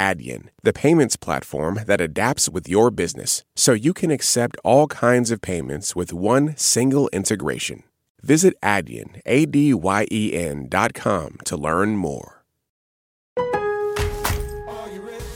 Adyen, the payments platform that adapts with your business so you can accept all kinds of payments with one single integration. Visit Adyen, A-D-Y-E-N dot com to learn more.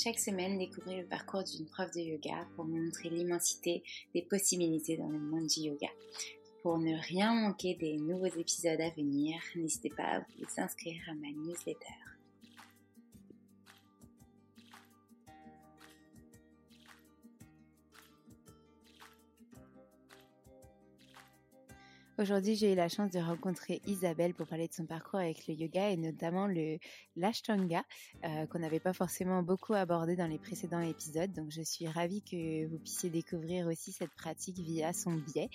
Chaque semaine, découvrez le parcours d'une prof de yoga pour montrer l'immensité des possibilités dans le monde du yoga. Pour ne rien manquer des nouveaux épisodes à venir, n'hésitez pas à vous inscrire à ma newsletter. Aujourd'hui, j'ai eu la chance de rencontrer Isabelle pour parler de son parcours avec le yoga et notamment le l'ashtanga euh, qu'on n'avait pas forcément beaucoup abordé dans les précédents épisodes. Donc, je suis ravie que vous puissiez découvrir aussi cette pratique via son biais.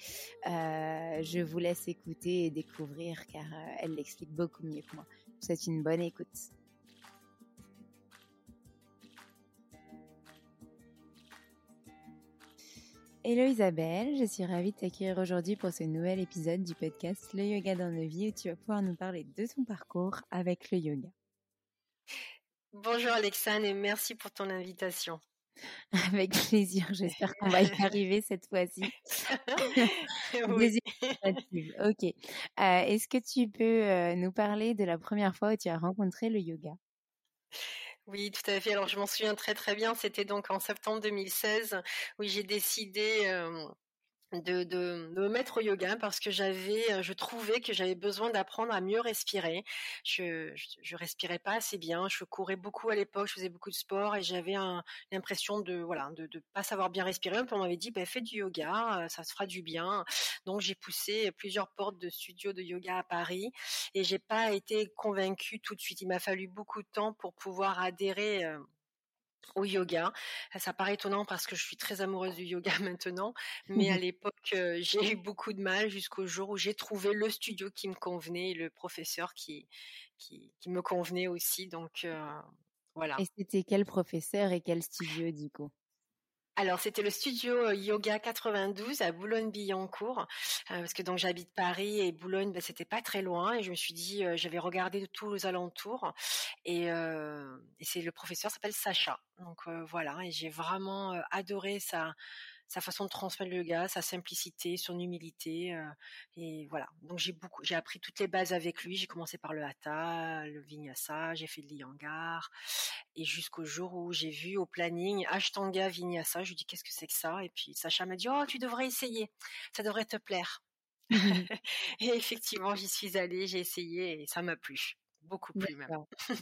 Euh, je vous laisse écouter et découvrir car euh, elle l'explique beaucoup mieux que moi. C'est une bonne écoute. Hello Isabelle, je suis ravie de t'accueillir aujourd'hui pour ce nouvel épisode du podcast Le Yoga dans nos vies où tu vas pouvoir nous parler de ton parcours avec le yoga. Bonjour Alexandre et merci pour ton invitation. Avec plaisir, j'espère qu'on va y arriver cette fois-ci. oui. Ok. Euh, Est-ce que tu peux euh, nous parler de la première fois où tu as rencontré le yoga? Oui, tout à fait. Alors, je m'en souviens très très bien. C'était donc en septembre 2016 où j'ai décidé de, de, me mettre au yoga parce que j'avais, je trouvais que j'avais besoin d'apprendre à mieux respirer. Je, je, respirais pas assez bien. Je courais beaucoup à l'époque, je faisais beaucoup de sport et j'avais l'impression de voilà de, de pas savoir bien respirer. On m'avait dit, bah, fais du yoga, ça se fera du bien. Donc j'ai poussé plusieurs portes de studios de yoga à Paris et j'ai pas été convaincue tout de suite. Il m'a fallu beaucoup de temps pour pouvoir adhérer au yoga. Ça paraît étonnant parce que je suis très amoureuse du yoga maintenant, mais à l'époque, j'ai eu beaucoup de mal jusqu'au jour où j'ai trouvé le studio qui me convenait et le professeur qui, qui, me convenait aussi. Donc, voilà. Et c'était quel professeur et quel studio, du coup? Alors c'était le studio Yoga 92 à Boulogne-Billancourt parce que donc j'habite Paris et Boulogne ben, c'était pas très loin et je me suis dit j'avais regardé de tous les alentours et, et c'est le professeur s'appelle Sacha. Donc voilà et j'ai vraiment adoré sa sa façon de transmettre le yoga, sa simplicité, son humilité. Euh, et voilà. Donc j'ai beaucoup, j'ai appris toutes les bases avec lui. J'ai commencé par le hatha, le vinyasa, j'ai fait le liyangar, et jusqu'au jour où j'ai vu au planning Ashtanga Vinyasa. Je lui dis qu'est-ce que c'est que ça? Et puis Sacha m'a dit oh tu devrais essayer, ça devrait te plaire. et effectivement, j'y suis allée, j'ai essayé et ça m'a plu. Beaucoup plu même.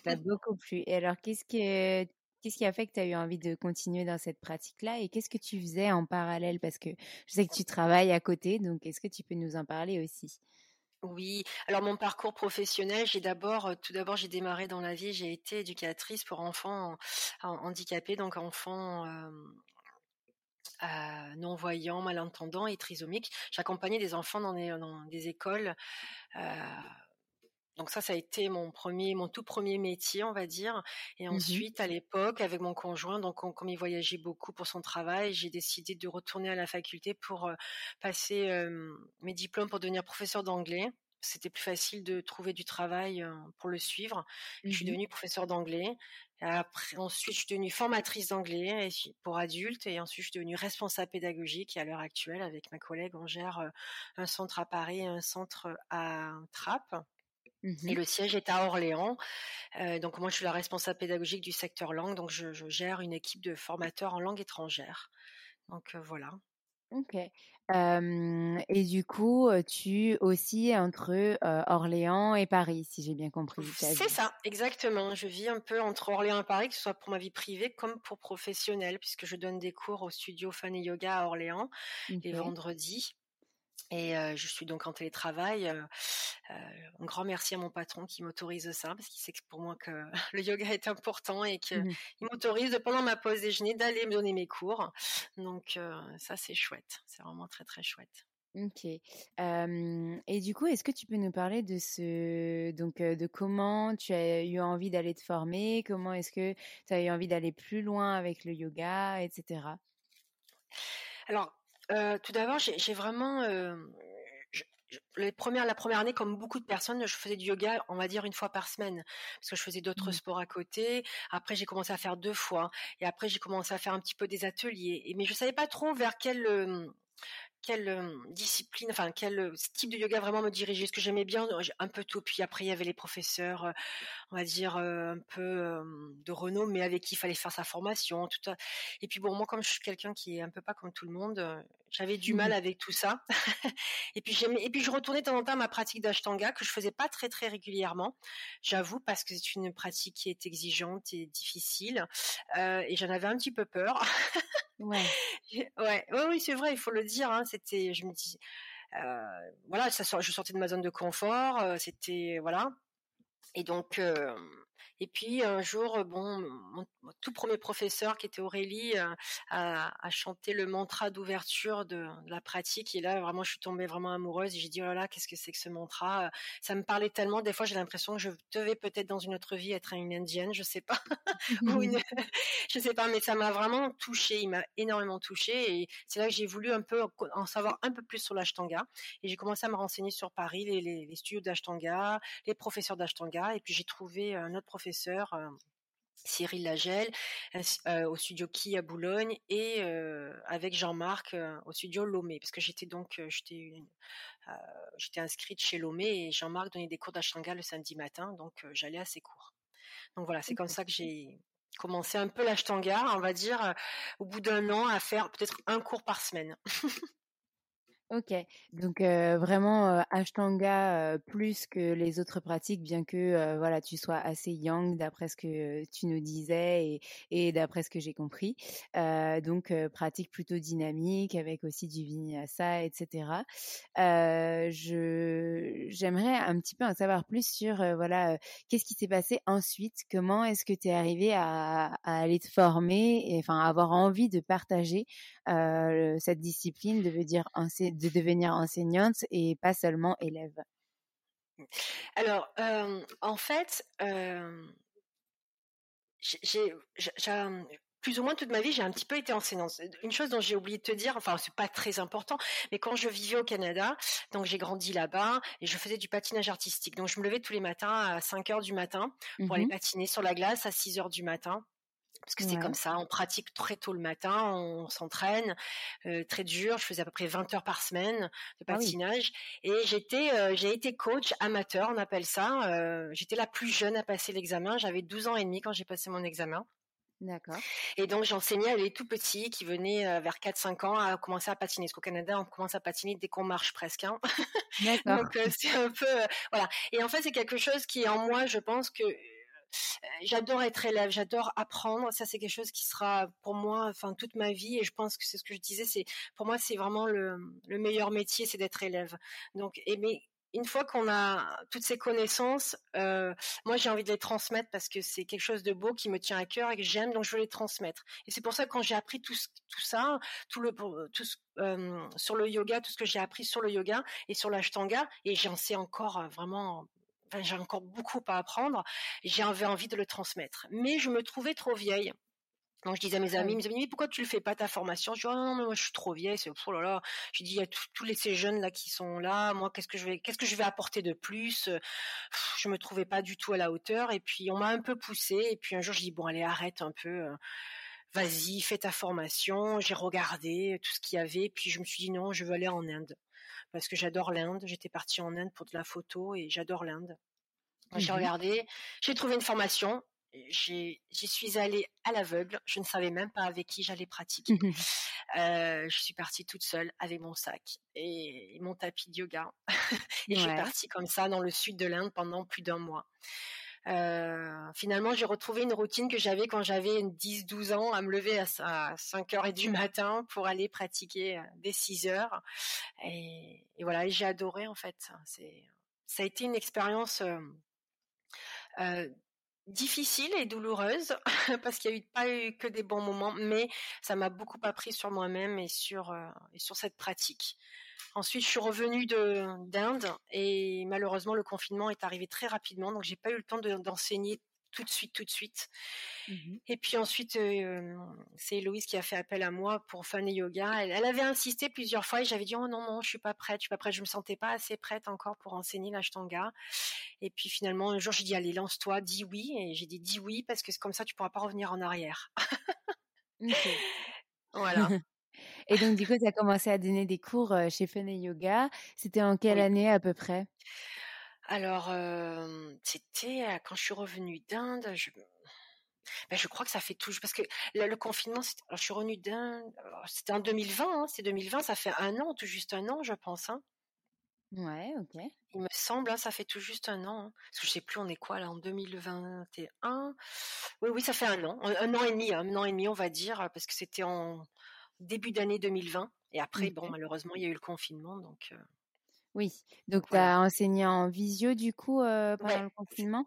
Ça beaucoup plu. Et alors, qu'est-ce que Qu'est-ce qui a fait que tu as eu envie de continuer dans cette pratique-là et qu'est-ce que tu faisais en parallèle? Parce que je sais que tu travailles à côté, donc est-ce que tu peux nous en parler aussi? Oui, alors mon parcours professionnel, j'ai d'abord, tout d'abord, j'ai démarré dans la vie, j'ai été éducatrice pour enfants handicapés, donc enfants non-voyants, malentendants et trisomiques. J'accompagnais des enfants dans des, écoles donc ça, ça a été mon premier, mon tout premier métier, on va dire. Et mmh ensuite, à l'époque, avec mon conjoint, donc comme il voyageait beaucoup pour son travail, j'ai décidé de retourner à la faculté pour passer mes diplômes pour devenir professeur d'anglais. C'était plus facile de trouver du travail pour le suivre. Je suis mmh devenue professeur d'anglais. Après, ensuite, je suis devenue formatrice d'anglais pour adultes et ensuite, je suis devenue responsable pédagogique. Et à l'heure actuelle, avec ma collègue, on gère un centre à Paris et un centre à Trappes. Mmh et le siège est à Orléans. donc moi, je suis la responsable pédagogique du secteur langue. Donc je, gère une équipe de formateurs en langue étrangère. Donc voilà. Ok. et du coup, tu aussi entre Orléans et Paris, si j'ai bien compris. C'est ça, exactement. Je vis un peu entre Orléans et Paris, que ce soit pour ma vie privée comme pour professionnelle, puisque je donne des cours au studio Fun et Yoga à Orléans les vendredis. Et je suis donc en télétravail. un grand merci à mon patron qui m'autorise ça, parce qu'il sait que pour moi que le yoga est important et qu'il mmh m'autorise pendant ma pause déjeuner d'aller me donner mes cours. Donc ça c'est chouette, c'est vraiment très très chouette. Ok. et du coup, est-ce que tu peux nous parler de ce, donc, de comment tu as eu envie d'aller te former, comment est-ce que tu as eu envie d'aller plus loin avec le yoga, etc. Alors, tout d'abord, j'ai vraiment, les premières, la première année, comme beaucoup de personnes, je faisais du yoga, on va dire une fois par semaine, parce que je faisais d'autres mmh. sports à côté. Après, j'ai commencé à faire deux fois, et après, j'ai commencé à faire un petit peu des ateliers. Et, mais je savais pas trop vers quel quelle discipline, enfin quel type de yoga vraiment me diriger. Ce que j'aimais bien, un peu tout. Puis après, il y avait les professeurs, on va dire un peu de renom, mais avec qui il fallait faire sa formation. Tout Et puis bon, moi, comme je suis quelqu'un qui est un peu pas comme tout le monde, j'avais du mal mmh avec tout ça. et puis j'aimais, et puis je retournais de temps en temps à ma pratique d'ashtanga que je faisais pas très très régulièrement, j'avoue, parce que c'est une pratique qui est exigeante et difficile. et j'en avais un petit peu peur. Ouais. ouais, oui, c'est vrai, il faut le dire. Hein, c'était, je me dis, voilà, ça, je sortais de ma zone de confort. c'était voilà. Et donc, et puis un jour, bon, mon, tout premier professeur qui était Aurélie a, chanté le mantra d'ouverture de, la pratique. Et là, vraiment, je suis tombée vraiment amoureuse. J'ai dit, oh là là, qu'est-ce que c'est que ce mantra? Ça me parlait tellement. Des fois, j'ai l'impression que je devais peut-être dans une autre vie être une indienne, je sais pas, ou une, je sais pas, mais ça m'a vraiment touchée. Il m'a énormément touchée. Et c'est là que j'ai voulu un peu en savoir un peu plus sur l'ashtanga. Et j'ai commencé à me renseigner sur Paris, les, les, les studios d'ashtanga, les professeurs d'ashtanga. Et puis j'ai trouvé un autre professeur Cyril Lagel au studio Qui à Boulogne et avec Jean-Marc au studio Lomé parce que j'étais donc j'étais j'étais inscrite chez Lomé et Jean-Marc donnait des cours d'ashtanga le samedi matin donc j'allais à ses cours. Donc voilà, c'est comme ça que j'ai commencé un peu l'ashtanga, on va dire au bout d'un an à faire peut-être un cours par semaine. Ok, donc vraiment Ashtanga plus que les autres pratiques, bien que voilà tu sois assez young d'après ce que tu nous disais et, et d'après ce que j'ai compris. donc pratique plutôt dynamique avec aussi du vinyasa, etc. je j'aimerais un petit peu en savoir plus sur voilà qu'est-ce qui s'est passé ensuite, comment est-ce que tu es arrivé à, à, aller te former et enfin avoir envie de partager cette discipline, de dire de devenir enseignante et pas seulement élève Alors, en fait, j'ai plus ou moins toute ma vie, j'ai un petit peu été enseignante. Une chose dont j'ai oublié de te dire, enfin c'est pas très important, mais quand je vivais au Canada, donc j'ai grandi là-bas et je faisais du patinage artistique. Donc je me levais tous les matins à 5 heures du matin pour mmh aller patiner sur la glace à 6 heures du matin parce que c'est comme ça, on pratique très tôt le matin, on s'entraîne très dur. Je faisais à peu près 20 heures par semaine de ah patinage et j'étais, j'ai été coach amateur, on appelle ça. j'étais la plus jeune à passer l'examen. J'avais 12 ans et demi quand j'ai passé mon examen. D'accord. Et donc j'enseignais à les tout petits qui venaient vers 4-5 ans à commencer à patiner. Parce qu'au Canada, on commence à patiner dès qu'on marche presque. Hein. D'accord. donc c'est un peu voilà. Et en fait, c'est quelque chose qui en moi. Je pense que j'adore être élève, j'adore apprendre. Ça, c'est quelque chose qui sera pour moi, enfin, toute ma vie. Et je pense que c'est ce que je disais. C'est pour moi, c'est vraiment le, le meilleur métier, c'est d'être élève. Donc, mais une fois qu'on a toutes ces connaissances, moi j'ai envie de les transmettre parce que c'est quelque chose de beau qui me tient à cœur et que j'aime, donc je veux les transmettre. Et c'est pour ça que quand j'ai appris tout, ça, tout le euh, sur le yoga, tout ce que j'ai appris sur le yoga et sur l'ashtanga, et j'en sais encore vraiment. Enfin, j'ai encore beaucoup à apprendre. J'avais envie de le transmettre, mais je me trouvais trop vieille donc je disais à mes amis, mes amis, mais pourquoi tu le fais pas ta formation? Je dis oh non, mais moi je suis trop vieille, c'est oh là là. Je dis il y a tous les ces jeunes là qui sont là, moi qu'est-ce que je vais qu'est-ce que je vais apporter de plus? Je me trouvais pas du tout à la hauteur et puis on m'a un peu poussé et puis un jour je dis bon allez arrête un peu euh, vas-y, fais ta formation. J'ai regardé tout ce qu'il y avait, puis je me suis dit non, je veux aller en Inde parce que j'adore l'Inde. J'étais partie en Inde pour de la photo et j'adore l'Inde. J'ai mmh regardé, j'ai trouvé une formation j'y suis allée à l'aveugle. Je ne savais même pas avec qui j'allais pratiquer. euh, je suis partie toute seule avec mon sac et mon tapis de yoga. et je suis partie comme ça dans le sud de l'Inde pendant plus d'un mois. Euh, finalement, j'ai retrouvé une routine que j'avais quand j'avais 10-12 ans, à me lever à, 5h du matin pour aller pratiquer euh, dès 6 heures. Et, voilà, j'ai adoré en fait. C'est, ça a été une expérience euh, euh difficile et douloureuse parce qu'il y a eu pas eu que des bons moments, mais ça m'a beaucoup appris sur moi-même et sur et sur cette pratique. Ensuite, je suis revenue de d'Inde et malheureusement le confinement est arrivé très rapidement, donc j'ai pas eu le temps d'enseigner tout de suite, tout de suite. Mmh et puis ensuite, c'est Héloïse qui a fait appel à moi pour Fun et Yoga. Elle, avait insisté plusieurs fois et j'avais dit oh non non, je suis pas prête, je suis pas prête, je me sentais pas assez prête encore pour enseigner l'ashtanga. Et puis finalement un jour j'ai dit allez lance-toi, dis oui et j'ai dit dis oui parce que c'est comme ça tu pourras pas revenir en arrière. Voilà. et donc du coup tu as commencé à donner des cours chez Fun et Yoga. C'était en quelle année à peu près? Alors, c'était quand je suis revenue d'Inde. Je, ben, je crois que ça fait tout parce que le confinement, alors je suis revenue d'Inde, c'était en 2020, hein, c'est 2020, ça fait un an, tout juste un an, je pense. Hein. Ouais, ok. Il me semble, hein, ça fait tout juste un an. Hein, parce que je sais plus, on est quoi là en 2021 Oui, oui, ça fait un an, un, an et demi, un an et demi, on va dire, parce que c'était en début d'année 2020. Et après, bon, malheureusement, il y a eu le confinement, donc. Oui, donc tu as enseigné en visio du coup pendant le confinement?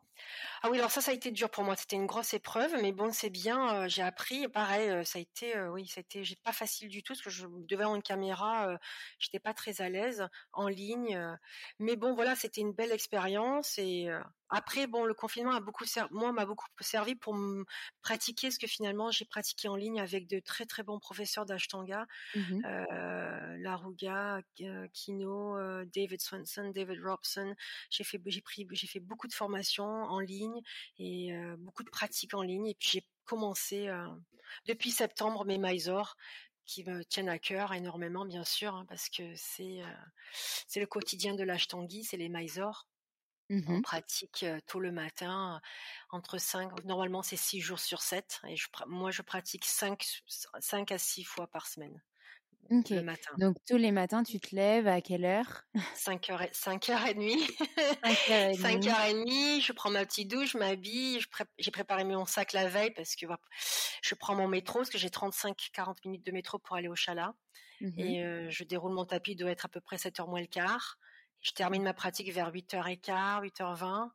Ah oui, alors ça, ça a été dur pour moi. C'était une grosse épreuve, mais bon, c'est bien. j'ai appris. Pareil, ça a été, oui, ça a été, pas facile du tout parce que je devais avoir une caméra. J'étais pas très à l'aise en ligne, mais bon, voilà, c'était une belle expérience et après, bon, le confinement a beaucoup servi, moi, m'a beaucoup servi pour pratiquer ce que finalement j'ai pratiqué en ligne avec de très très bons professeurs d'Ashtanga, euh, Laruga, Kino, euh, David Swenson, David Robson. J'ai fait, j'ai pris, j'ai fait beaucoup de formations en ligne et euh, beaucoup de pratiques en ligne. Et puis j'ai commencé euh, depuis septembre mes Mysore qui me tiennent à cœur énormément, bien sûr, hein, parce que c'est c'est le quotidien de l'Ashtangi, c'est les Mysore. Mmh On pratique tout le matin, entre 5, normalement c'est 6 jours sur 7, et je, moi je pratique 5, 5 à 6 fois par semaine. Le matin. Donc tous les matins, tu te lèves à quelle heure? 5h, 5h30. 5h30. je prends ma petite douche, je m'habille, j'ai préparé mon sac la veille parce que je prends mon métro, parce que j'ai 35-40 minutes de métro pour aller au chalat. Mmh et je déroule mon tapis, il doit être à peu près 7h moins le quart. Je termine ma pratique vers 8h15, 8h20.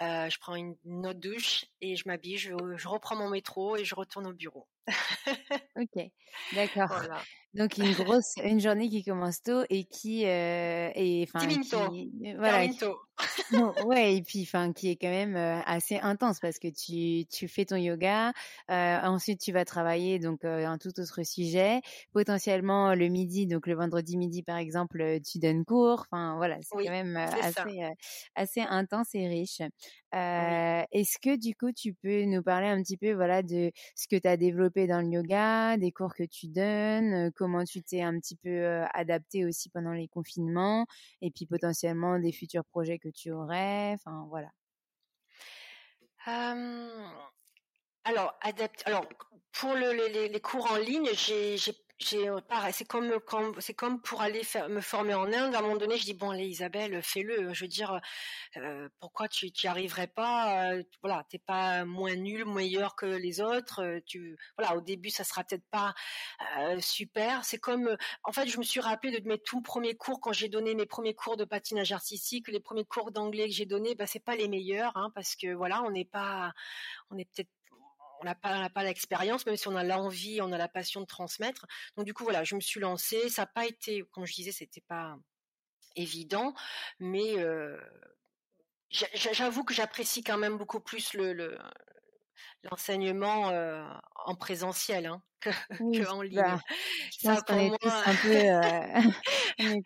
Euh, je prends une, autre douche et je m'habille, je, je, reprends mon métro et je retourne au bureau. ok, d'accord. Voilà. Donc une grosse, une journée qui commence tôt et qui euh, et enfin qui, voilà, ouais et puis enfin qui est quand même euh, assez intense parce que tu tu fais ton yoga, euh, ensuite tu vas travailler donc euh, un tout autre sujet, potentiellement le midi donc le vendredi midi par exemple tu donnes cours, enfin voilà c'est quand même assez assez intense et riche. Est-ce que du coup tu peux nous parler un petit peu voilà de ce que tu as développé dans le yoga, des cours que tu donnes comment tu t'es un petit peu adapté aussi pendant les confinements et puis potentiellement des futurs projets que tu aurais. Enfin, voilà. Alors, adapte. Alors, pour le, les, les, cours en ligne, j'ai euh, c'est comme pour aller faire, me former en Inde. À un moment donné, je dis bon, allez Isabelle, fais-le. Je veux dire, euh, pourquoi tu n'y arriverais pas euh, Voilà, t'es pas moins nul, meilleur que les autres. Euh, voilà, au début, ça sera peut-être pas super. C'est comme, en fait, je me suis rappelé de mes tout premiers cours quand j'ai donné mes premiers cours de patinage artistique, les premiers cours d'anglais que j'ai donnés, bah c'est pas les meilleurs, hein, parce que voilà, on n'est pas, on est peut-être on n'a pas, pas l'expérience, même si on a l'envie, on a la passion de transmettre. Donc du coup, voilà, je me suis lancée. Ça n'a pas été, comme je disais, c'était pas évident, mais euh, j'avoue que j'apprécie quand même beaucoup plus le, l'enseignement euh, en présentiel hein, que, en ligne. Bah, je pense qu'on est tous un peu, euh,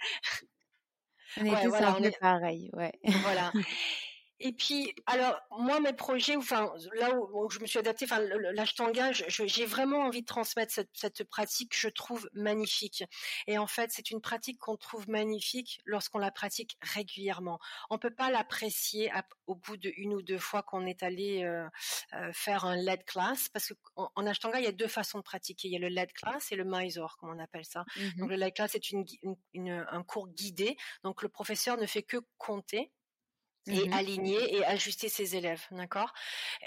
on est, tous un peu pareil, ouais. Voilà. Et puis, alors, moi, mes projets, enfin, là où, je me suis adaptée, enfin, l'ashtanga, j'ai vraiment envie de transmettre cette, cette, pratique que je trouve magnifique. Et en fait, c'est une pratique qu'on trouve magnifique lorsqu'on la pratique régulièrement. On peut pas l'apprécier au bout de une ou deux fois qu'on est allé euh, euh, faire un lead class, parce qu'en en ashtanga, il y a deux façons de pratiquer. Il y a le lead class et le mysore, comme on appelle ça. Mmh donc, le lead class, c'est une, une, un cours guidé. Donc, le professeur ne fait que compter et mmh aligner et ajuster ses élèves, d'accord?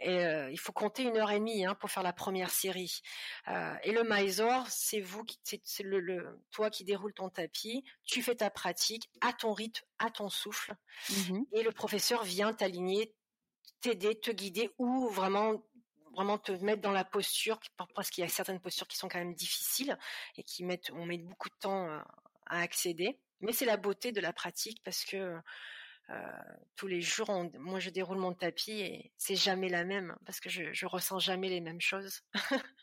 Et euh, il faut compter une heure et demie hein, pour faire la première série. Euh, et le Mysore, c'est vous, c'est le, le, toi qui déroule ton tapis, tu fais ta pratique à ton rythme, à ton souffle, mmh et le professeur vient t'aligner, t'aider, te guider ou vraiment vraiment te mettre dans la posture parce qu'il y a certaines postures qui sont quand même difficiles et qui mettent on met beaucoup de temps euh, à accéder. Mais c'est la beauté de la pratique parce que tous les jours, moi je déroule mon tapis et c'est jamais la même parce que je, je ressens jamais les mêmes choses.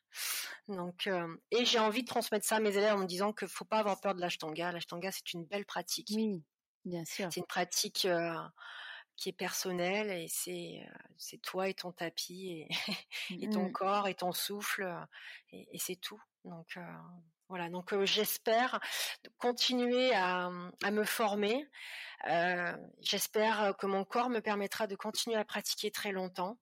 Donc, euh, et j'ai envie de transmettre ça à mes élèves en me disant qu'il faut pas avoir peur de l'ashtanga. L'ashtanga c'est une belle pratique. Oui, bien sûr. C'est une pratique euh, qui est personnelle et c'est c'est toi et ton tapis et, et ton mmh. corps et ton souffle et, et c'est tout. Donc voilà, donc j'espère continuer à, à, me former. Euh, j'espère que mon corps me permettra de continuer à pratiquer très longtemps.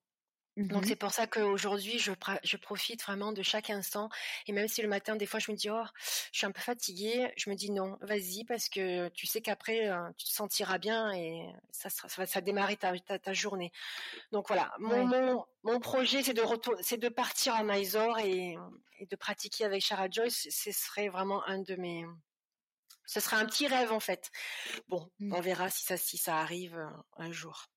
Donc mmh c'est pour ça qu'aujourd'hui je, je profite vraiment de chaque instant et même si le matin des fois je me dis oh je suis un peu fatiguée je me dis non vas-y parce que tu sais qu'après tu te sentiras bien et ça ça, ça démarrer ta, ta, journée donc voilà mon, mon, mon, projet c'est de c'est de partir à Mysore et, et de pratiquer avec Shara Joyce ce serait vraiment un de mes ce serait un petit rêve en fait. Bon, mmh. on verra si ça, si ça arrive un jour.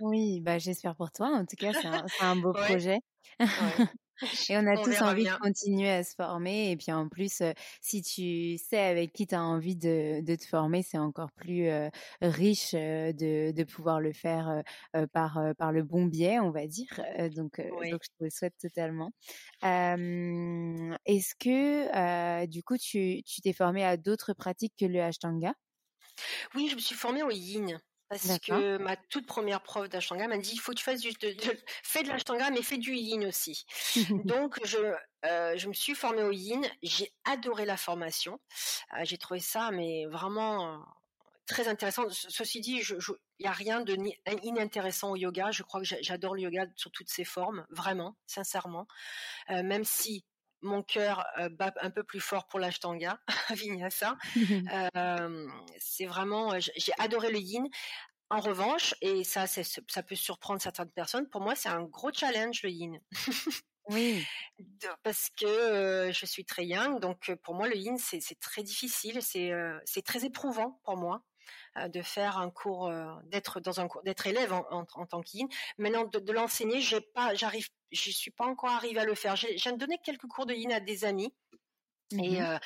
Oui, bah j'espère pour toi. En tout cas, c'est un, un, beau projet. Et on a tous envie de continuer à se former. Et puis en plus, si tu sais avec qui tu as envie de, de, te former, c'est encore plus riche de, de, pouvoir le faire par, par le bon biais, on va dire. donc, donc je te le souhaite totalement. Est-ce que du coup, tu t'es formé à d'autres pratiques que le Ashtanga? Oui, je me suis formée au Yin parce que ma toute première prof d'ashtanga m'a dit il faut que tu fasses du, de, de, fais de l'ashtanga mais fais du yin aussi. Donc je euh, je me suis formée au yin, j'ai adoré la formation, euh, j'ai trouvé ça mais vraiment euh, très intéressant. Ceci dit, il n'y a rien de inintéressant au yoga. Je crois que j'adore le yoga sous toutes ses formes, vraiment, sincèrement. Euh, même si mon cœur bat un peu plus fort pour l'ashtanga, vinyasa. euh, c'est vraiment, j'ai adoré le yin. En revanche, et ça, ça peut surprendre certaines personnes, pour moi, c'est un gros challenge le yin. oui. Parce que je suis très young, donc pour moi, le yin, c'est très difficile, c'est c'est très éprouvant pour moi de faire un cours, d'être dans un cours, d'être élève en, en, en tant qu'in. Maintenant, de, de l'enseigner, j'ai pas, j'arrive je suis pas encore arrivée à le faire. J'ai donné quelques cours de yin à des amis. Et mmh euh,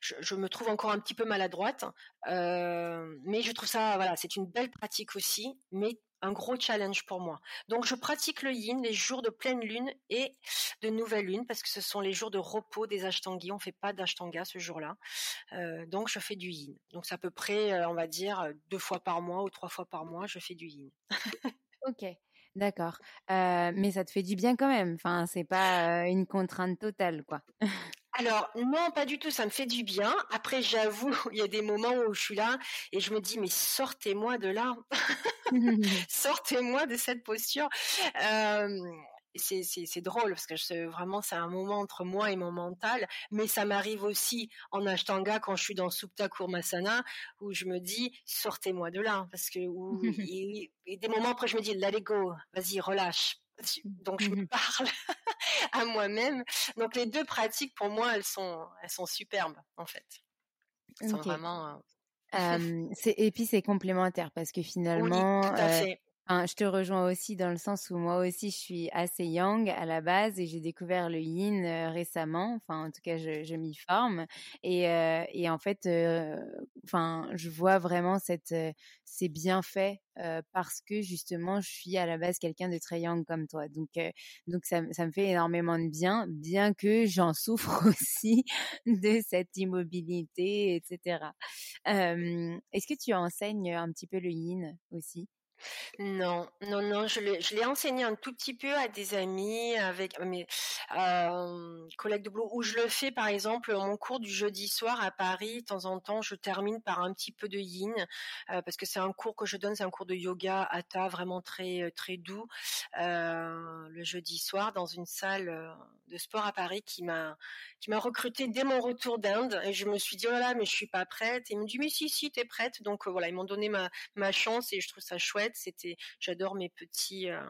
je, je, me trouve encore un petit peu maladroite, euh, mais je trouve ça, voilà, c'est une belle pratique aussi, mais un gros challenge pour moi. Donc je pratique le yin les jours de pleine lune et de nouvelle lune parce que ce sont les jours de repos des ashtangi. On fait pas d'ashtanga ce jour-là, euh, donc je fais du yin. Donc c'est à peu près, euh, on va dire, deux fois par mois ou trois fois par mois, je fais du yin. ok. D'accord. Euh, mais ça te fait du bien quand même. Enfin, c'est pas euh, une contrainte totale, quoi. Alors non, pas du tout. Ça me fait du bien. Après, j'avoue, il y a des moments où je suis là et je me dis mais sortez-moi de là, sortez-moi de cette posture. Euh, c'est drôle parce que vraiment c'est un moment entre moi et mon mental, mais ça m'arrive aussi en Ashtanga quand je suis dans Supta Kurmasana où je me dis sortez-moi de là parce que et, des moments après je me dis let it go, vas-y relâche. Donc je me parle à moi-même. Donc les deux pratiques pour moi elles sont elles sont superbes en fait. Elles sont vraiment euh, et puis c'est complémentaire parce que finalement, oui, tout à fait je te rejoins aussi dans le sens où moi aussi je suis assez young à la base et j'ai découvert le yin euh, récemment. Enfin, en tout cas, je, je m'y forme et, euh, et en fait, euh, enfin, je vois vraiment cette ces bienfaits parce que justement, je suis à la base quelqu'un de très young comme toi. Donc, donc ça, ça me fait énormément de bien, bien que j'en souffre aussi de cette immobilité, etc. Est-ce que tu enseignes un petit peu le yin aussi? Non, non, non, je l'ai, enseigné un tout petit peu à des amis, avec mes euh, collègues de boulot, où je le fais par exemple mon cours du jeudi soir à Paris. De temps en temps, je termine par un petit peu de yin, euh, parce que c'est un cours que je donne, c'est un cours de yoga hatha vraiment très euh, très doux le jeudi soir dans une salle de sport à Paris qui m'a recruté dès mon retour d'Inde. Et je me suis dit oh là là mais je suis pas prête. Et ils m'ont dit mais si si t'es prête. Donc voilà ils m'ont donné ma ma chance et je trouve ça chouette c'était, j'adore mes petits, euh,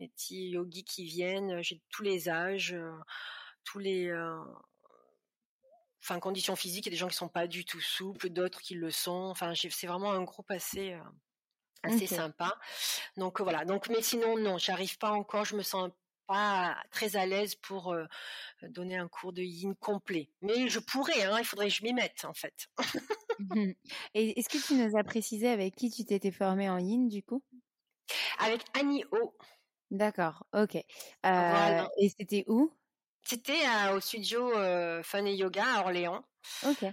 mes petits yogis qui viennent. J'ai tous les âges, euh, tous les, euh, enfin conditions physiques. Il y a des gens qui sont pas du tout souples, d'autres qui le sont. Enfin, c'est vraiment un groupe assez assez sympa. Donc voilà. Donc mais sinon non, j'arrive pas encore. Je me sens pas très à l'aise pour donner un cours de yin complet. Mais je pourrais, hein, il faudrait que je m'y mette en fait. Mmh Et est-ce que tu nous as précisé avec qui tu t'étais formée en yin du coup? Avec Annie O. D'accord, ok. Et c'était où? C'était au studio Fun et Yoga à Orléans. Ok.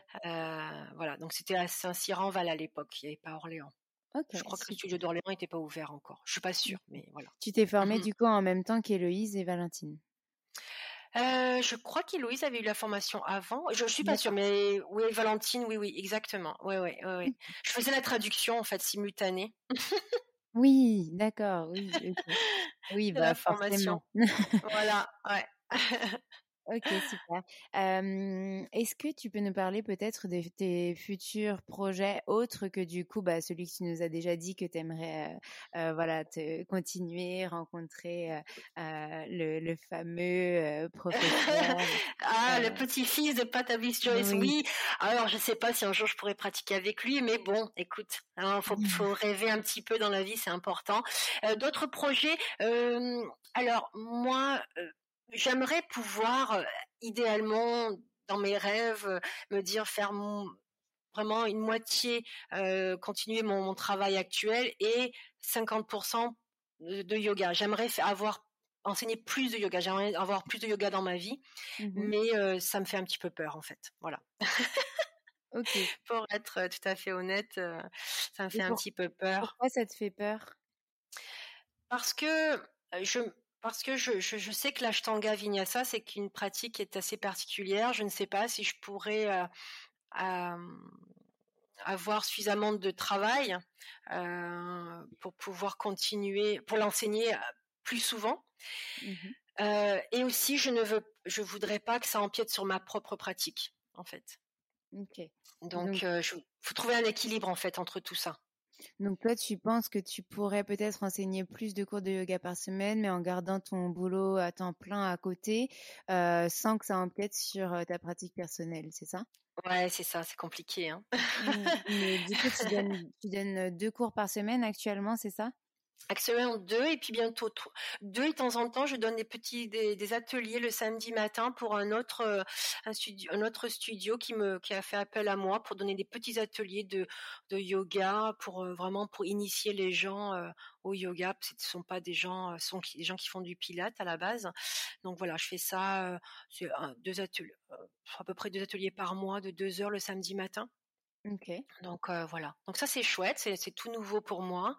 voilà, donc c'était à Saint-Cyran-Val à l'époque, il n'y avait pas Orléans. Je crois que le studio d'Orléans n'était pas ouvert encore. Je suis pas sûre, mais voilà. Tu t'es formée mmh du coup en même temps qu'Héloïse et Valentine? Euh, je crois qu'Héloïse avait eu la formation avant. Je, je suis pas sûre, mais oui, Valentine, oui, oui, exactement. Oui, oui, oui. Mmh. Je faisais la traduction en fait simultanée. oui, d'accord. Oui, oui, bah la formation. voilà, ouais. Ok, super. Est-ce que tu peux nous parler peut-être de tes futurs projets autres que du coup, bah, celui que tu nous as déjà dit que tu aimerais voilà, te continuer, rencontrer le, le, fameux professeur Ah, le petit-fils de Pat Joyce, oui. Alors, je sais pas si un jour je pourrais pratiquer avec lui, mais bon, écoute, il hein, faut, faut, rêver un petit peu dans la vie, c'est important. D'autres projets, alors moi j'aimerais pouvoir, idéalement, dans mes rêves, me dire faire vraiment une moitié, continuer mon, travail actuel et 50% de, yoga. J'aimerais avoir enseigner plus de yoga. J'aimerais avoir plus de yoga dans ma vie, mmh mais ça me fait un petit peu peur en fait. Voilà. ok. Pour être tout à fait honnête, ça me fait un petit peu peur. Pourquoi ça te fait peur? Parce que je parce que je, je, je sais que l'ashtanga vinyasa, c'est une pratique qui est assez particulière. Je ne sais pas si je pourrais euh, euh, avoir suffisamment de travail euh, pour pouvoir continuer, pour l'enseigner plus souvent. Mmh et aussi, je ne veux, je voudrais pas que ça empiète sur ma propre pratique, en fait. Ok. Donc, il faut trouver un équilibre en fait entre tout ça. Donc toi, tu penses que tu pourrais peut-être enseigner plus de cours de yoga par semaine, mais en gardant ton boulot à temps plein à côté, euh, sans que ça empiète sur euh, ta pratique personnelle, c'est ça? Ouais, c'est ça, c'est compliqué. Hein. mais du coup, tu donnes, tu donnes deux cours par semaine actuellement, c'est ça? Actuellement deux et puis bientôt trois. Deux et de temps en temps, je donne des petits des, ateliers le samedi matin pour un autre euh, un studio un autre studio qui me qui a fait appel à moi pour donner des petits ateliers de de yoga pour euh, vraiment pour initier les gens euh, au yoga. Ce ne sont pas des gens sont des gens qui font du pilate à la base. Donc voilà, je fais ça c'est deux ateliers à peu près deux ateliers par mois de deux heures le samedi matin. Ok. Donc voilà. Donc ça c'est chouette, c'est tout nouveau pour moi,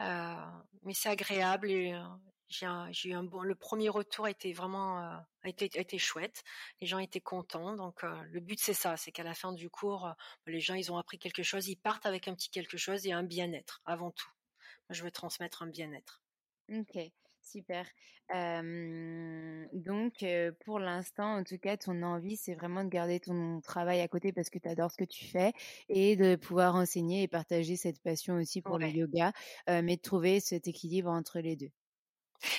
mais c'est agréable et j'ai eu un bon. Le premier retour a été vraiment a été, a été chouette. Les gens étaient contents. Donc le but c'est ça, c'est qu'à la fin du cours, les gens ils ont appris quelque chose, ils partent avec un petit quelque chose et un bien-être avant tout. Moi, je veux transmettre un bien-être. Ok. Super. donc, pour l'instant, en tout cas, ton envie, c'est vraiment de garder ton travail à côté parce que tu adores ce que tu fais et de pouvoir enseigner et partager cette passion aussi pour le yoga, mais de trouver cet équilibre entre les deux.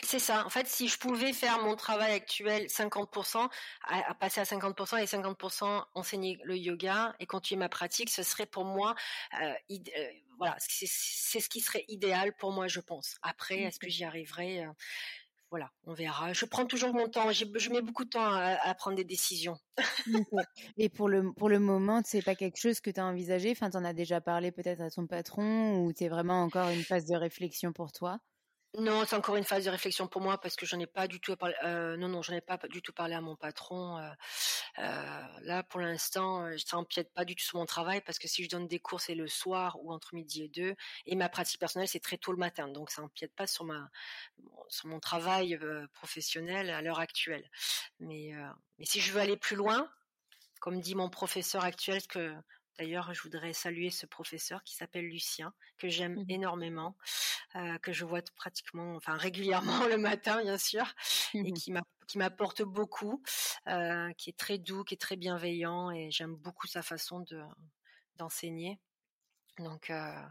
C'est ça. En fait, si je pouvais faire mon travail actuel 50%, à, passer à 50% et 50% enseigner le yoga et continuer ma pratique, ce serait pour moi, euh, euh, voilà, c'est ce qui serait idéal pour moi, je pense. Après, est-ce que j'y arriverai euh, voilà, on verra. Je prends toujours mon temps. Je mets beaucoup de temps à, prendre des décisions. Et pour le, pour le moment, c'est pas quelque chose que tu as envisagé? Enfin, tu en as déjà parlé peut-être à ton patron ou tu es vraiment encore une phase de réflexion pour toi? Non, c'est encore une phase de réflexion pour moi parce que j'en ai pas du tout parlé. Euh, non, non, j'en ai pas du tout parlé à mon patron. Euh, euh, là, pour l'instant, ça empiète pas du tout sur mon travail parce que si je donne des cours, c'est le soir ou entre midi et deux, et ma pratique personnelle, c'est très tôt le matin, donc ça empiète pas sur ma sur mon travail professionnel à l'heure actuelle. Mais mais si je veux aller plus loin, comme dit mon professeur actuel, que D'ailleurs, je voudrais saluer ce professeur qui s'appelle Lucien, que j'aime mmh énormément, euh, que je vois pratiquement, enfin régulièrement le matin, bien sûr, et mmh qui m'apporte beaucoup, euh, qui est très doux, qui est très bienveillant, et j'aime beaucoup sa façon de d'enseigner. Donc euh,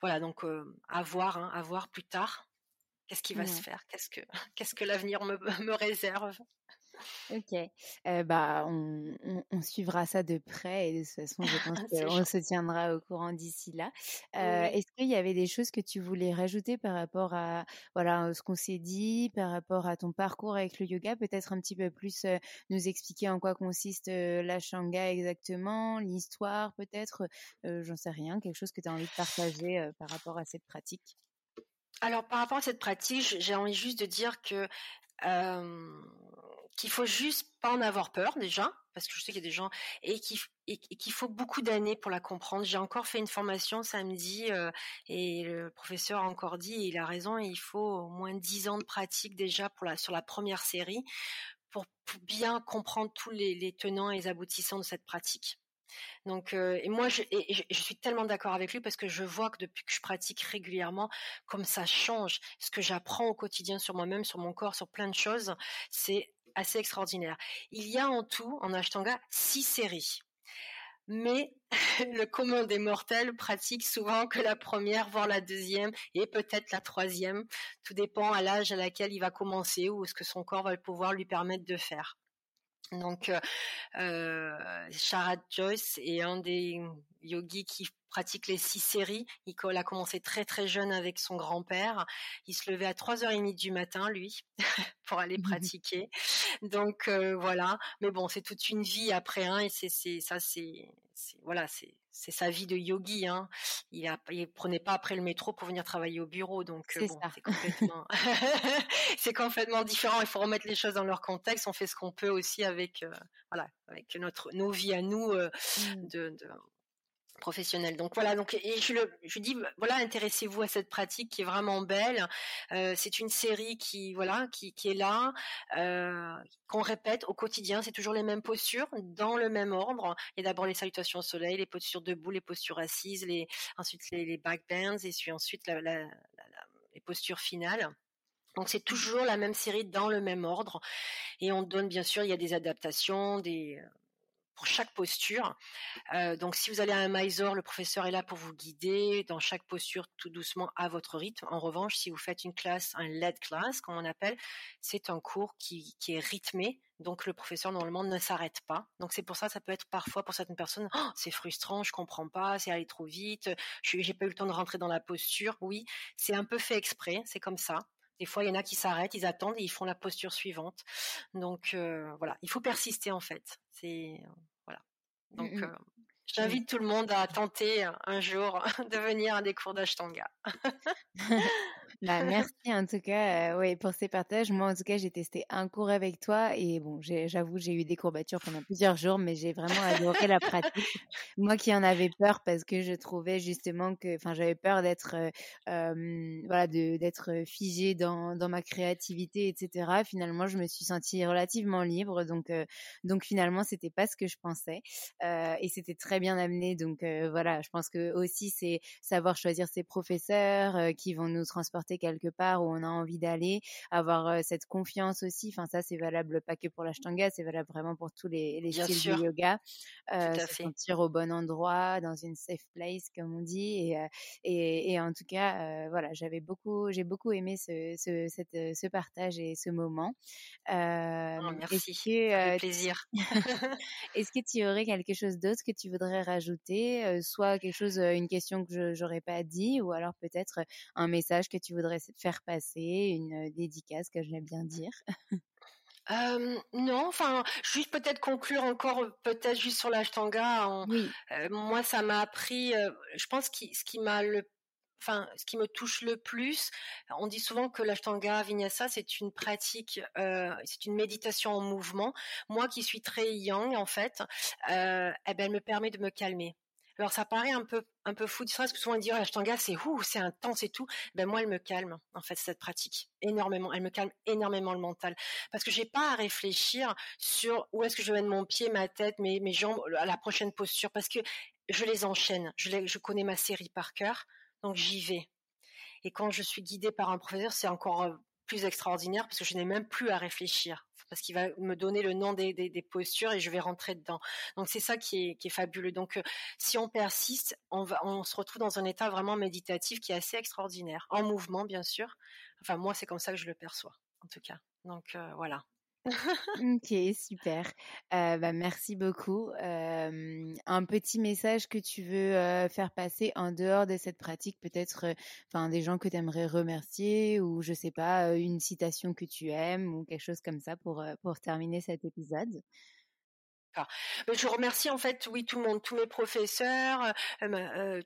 voilà, donc à voir, hein, à voir plus tard. Qu'est-ce qui va se faire? Qu'est-ce que qu'est-ce que l'avenir me, me réserve? Ok, bah on, on, suivra ça de près et de toute façon, je pense qu'on se tiendra au courant d'ici là. Est-ce qu'il y avait des choses que tu voulais rajouter par rapport à voilà ce qu'on s'est dit, par rapport à ton parcours avec le yoga, peut-être un petit peu plus nous expliquer en quoi consiste la shanga exactement, l'histoire peut-être, j'en sais rien, quelque chose que tu as envie de partager par rapport à cette pratique? Alors par rapport à cette pratique, j'ai envie juste de dire que qu'il faut juste pas en avoir peur déjà, parce que je sais qu'il y a des gens et qu'il faut beaucoup d'années pour la comprendre. J'ai encore fait une formation samedi euh, et le professeur a encore dit, et il a raison, il faut au moins dix ans de pratique déjà pour la sur la première série pour, bien comprendre tous les tenants et les aboutissants de cette pratique. Donc, euh, et moi, je, je, suis tellement d'accord avec lui parce que je vois que depuis que je pratique régulièrement, comme ça change, ce que j'apprends au quotidien sur moi-même, sur mon corps, sur plein de choses, c'est assez extraordinaire. Il y a en tout, en Ashtanga, six séries. Mais le commun des mortels pratique souvent que la première, voire la deuxième, et peut-être la troisième. Tout dépend à l'âge à laquelle il va commencer ou ce que son corps va pouvoir lui permettre de faire. Donc, euh, euh, Sharad Joyce est un des yogis qui pratique les six séries. Il a commencé très très jeune avec son grand-père. Il se levait à 3h30 du matin, lui, pour aller pratiquer. Donc euh, voilà. Mais bon, c'est toute une vie après, hein, et c'est ça, c'est voilà, c'est c'est sa vie de yogi. Hein. Il, a, il prenait pas après le métro pour venir travailler au bureau, donc euh, bon, c'est complètement, c'est complètement différent. Il faut remettre les choses dans leur contexte. On fait ce qu'on peut aussi avec, euh, voilà, avec notre nos vies à nous mmh. de, de professionnel. Donc voilà, donc je le dis voilà, intéressez-vous à cette pratique qui est vraiment belle. Euh, c'est une série qui voilà qui, est là, euh, qu'on répète au quotidien. C'est toujours les mêmes postures dans le même ordre. Et d'abord les salutations au soleil, les postures debout, les postures assises, les ensuite les, les back bends et puis ensuite les postures finales. Donc c'est toujours la même série dans le même ordre et on donne bien sûr il y a des adaptations, des pour chaque posture. Euh, donc, si vous allez à un Mysore, le professeur est là pour vous guider dans chaque posture tout doucement à votre rythme. En revanche, si vous faites une classe, un LED class, comme on appelle, c'est un cours qui, qui, est rythmé. Donc, le professeur normalement ne s'arrête pas. Donc, c'est pour ça, ça peut être parfois pour certaines personnes, oh, c'est frustrant, je comprends pas, c'est aller trop vite, j'ai pas eu le temps de rentrer dans la posture. Oui, c'est un peu fait exprès, c'est comme ça. Des fois, il y en a qui s'arrêtent, ils attendent et ils font la posture suivante. Donc euh, voilà, il faut persister en fait. C'est voilà. Donc mmh euh, j'invite tout le monde à tenter un jour de venir à des cours d'Ashtanga. Bah, merci en tout cas euh, pour ces partages. Moi, en tout cas, j'ai testé un cours avec toi et bon, j'avoue, j'ai eu des courbatures pendant plusieurs jours, mais j'ai vraiment adoré la pratique. Moi qui en avais peur parce que je trouvais justement que, enfin, j'avais peur d'être, euh, d'être figée dans, dans ma créativité, etc. Finalement, je me suis sentie relativement libre, donc, euh, donc finalement, c'était pas ce que je pensais euh, et c'était très bien amené. Donc voilà, je pense que aussi c'est savoir choisir ses professeurs qui vont nous transporter quelque part où on a envie d'aller, avoir cette confiance aussi. Enfin ça c'est valable pas que pour l'ashtanga, c'est valable vraiment pour tous les, les styles de yoga. se sentir au bon endroit, dans une safe place comme on dit. Et, et, et en tout cas, voilà, j'avais beaucoup, j'ai beaucoup aimé ce, ce, cette, ce partage et ce moment. Oh, merci, que, plaisir. est-ce que tu aurais quelque chose d'autre que tu voudrais rajouter, soit quelque chose, une question que je n'aurais pas dit, ou alors peut-être un message que tu voudrais faire passer, une dédicace que vais bien dire? non, enfin, juste peut-être conclure encore, peut-être juste sur l'ashtanga. Oui. moi, ça m'a appris. je pense que ce qui m'a le enfin, ce qui me touche le plus, on dit souvent que l'ashtanga vinyasa, c'est une pratique, c'est une méditation en mouvement. Moi qui suis très yang, en fait, eh ben, elle me permet de me calmer. Alors ça paraît un peu un peu fou, parce que souvent on dit oh, l'ashtanga c'est ouh, c'est intense et tout. Ben moi elle me calme en fait cette pratique énormément. Elle me calme énormément le mental parce que j'ai pas à réfléchir sur où est-ce que je mets mon pied, ma tête, mes jambes à la prochaine posture parce que je les enchaîne. Je, je connais ma série par cœur. Donc j'y vais. Et quand je suis guidée par un professeur, c'est encore plus extraordinaire parce que je n'ai même plus à réfléchir parce qu'il va me donner le nom des, postures et je vais rentrer dedans. Donc c'est ça qui est, fabuleux. Donc si on persiste, on, va, se retrouve dans un état vraiment méditatif qui est assez extraordinaire, en mouvement bien sûr. Enfin moi c'est comme ça que je le perçois en tout cas. Donc voilà. OK, super. bah, merci beaucoup. un petit message que tu veux, faire passer en dehors de cette pratique, peut-être, enfin, des gens que tu aimerais remercier ou je sais pas, une citation que tu aimes ou quelque chose comme ça pour, pour terminer cet épisode? je remercie en fait, oui, tout le monde, tous mes professeurs,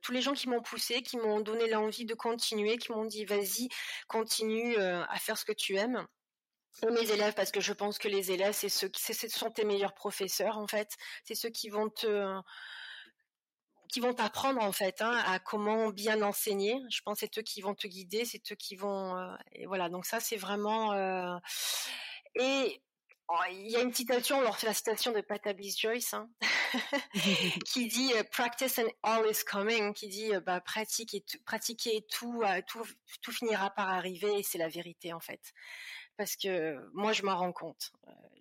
tous les gens qui m'ont poussé, qui m'ont donné l'envie de continuer, qui m'ont dit: «Vas-y, continue, à faire ce que tu aimes» mes élèves parce que je pense que les élèves c'est ceux qui ce sont tes meilleurs professeurs en fait. C'est ceux qui vont te qui vont t'apprendre en fait hein, à comment bien enseigner. Je pense c'est eux qui vont te guider c'est eux qui vont euh, et voilà. Donc ça c'est vraiment euh, et oh, il y a une citation, alors c'est la citation de Patabis Joyce, hein, qui dit euh, "Practice and all is coming", qui dit bah pratique et pratiquer et tout, tout, tout finira par arriver et c'est la vérité en fait parce que moi je m'en rends compte.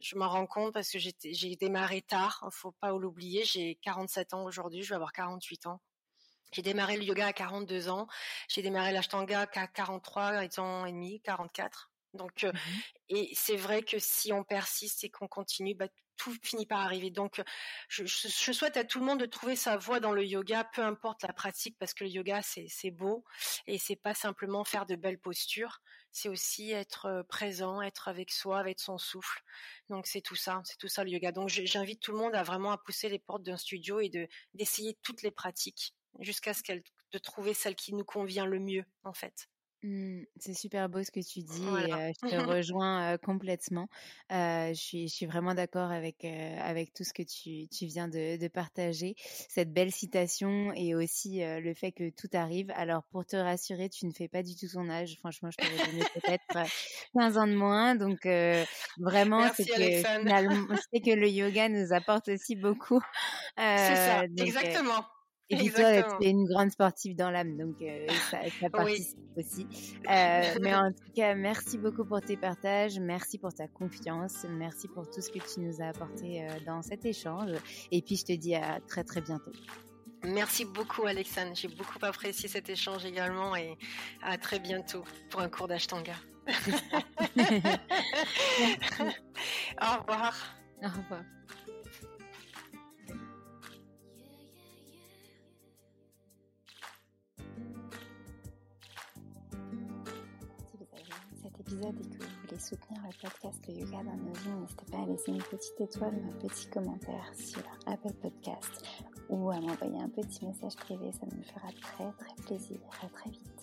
Je m'en rends compte parce que j'ai démarré tard, il faut pas l'oublier, j'ai 47 ans aujourd'hui, je vais avoir 48 ans. J'ai démarré le yoga à 42 ans, j'ai démarré l'ashtanga à 43 ans et demi, 44. Donc, mmh et c'est vrai que si on persiste et qu'on continue, bah, tout finit par arriver. Donc, je, souhaite à tout le monde de trouver sa voie dans le yoga, peu importe la pratique, parce que le yoga c'est beau et c'est pas simplement faire de belles postures, c'est aussi être présent, être avec soi, avec son souffle. Donc c'est tout ça, c'est tout ça le yoga. Donc j'invite tout le monde à vraiment pousser les portes d'un studio et de d'essayer toutes les pratiques jusqu'à ce qu'elle de trouver celle qui nous convient le mieux en fait. Mmh, c'est super beau ce que tu dis et je te rejoins complètement. je, suis, je suis vraiment d'accord avec, avec tout ce que tu, tu viens de, de partager. Cette belle citation et aussi le fait que tout arrive. Alors pour te rassurer, tu ne fais pas du tout ton âge. Franchement, je t'aurais donné peut-être 15 ans de moins. Donc vraiment, c'est que finalement, que le yoga nous apporte aussi beaucoup. c'est ça, exactement. Et puis toi, tu es une grande sportive dans l'âme, donc euh, ça, ça, participe aussi. Euh, mais en tout cas, merci beaucoup pour tes partages, merci pour ta confiance, merci pour tout ce que tu nous as apporté euh, dans cet échange. Et puis, je te dis à très très bientôt. Merci beaucoup, Alexandre. J'ai beaucoup apprécié cet échange également et à très bientôt pour un cours d'Ashtanga. Au revoir. Au revoir. Et que vous voulez soutenir le podcast Le Yoga dans nos vies, n'hésitez pas à laisser une petite étoile ou un petit commentaire sur Apple Podcast ou à m'envoyer un petit message privé, ça me fera très très plaisir. À très vite.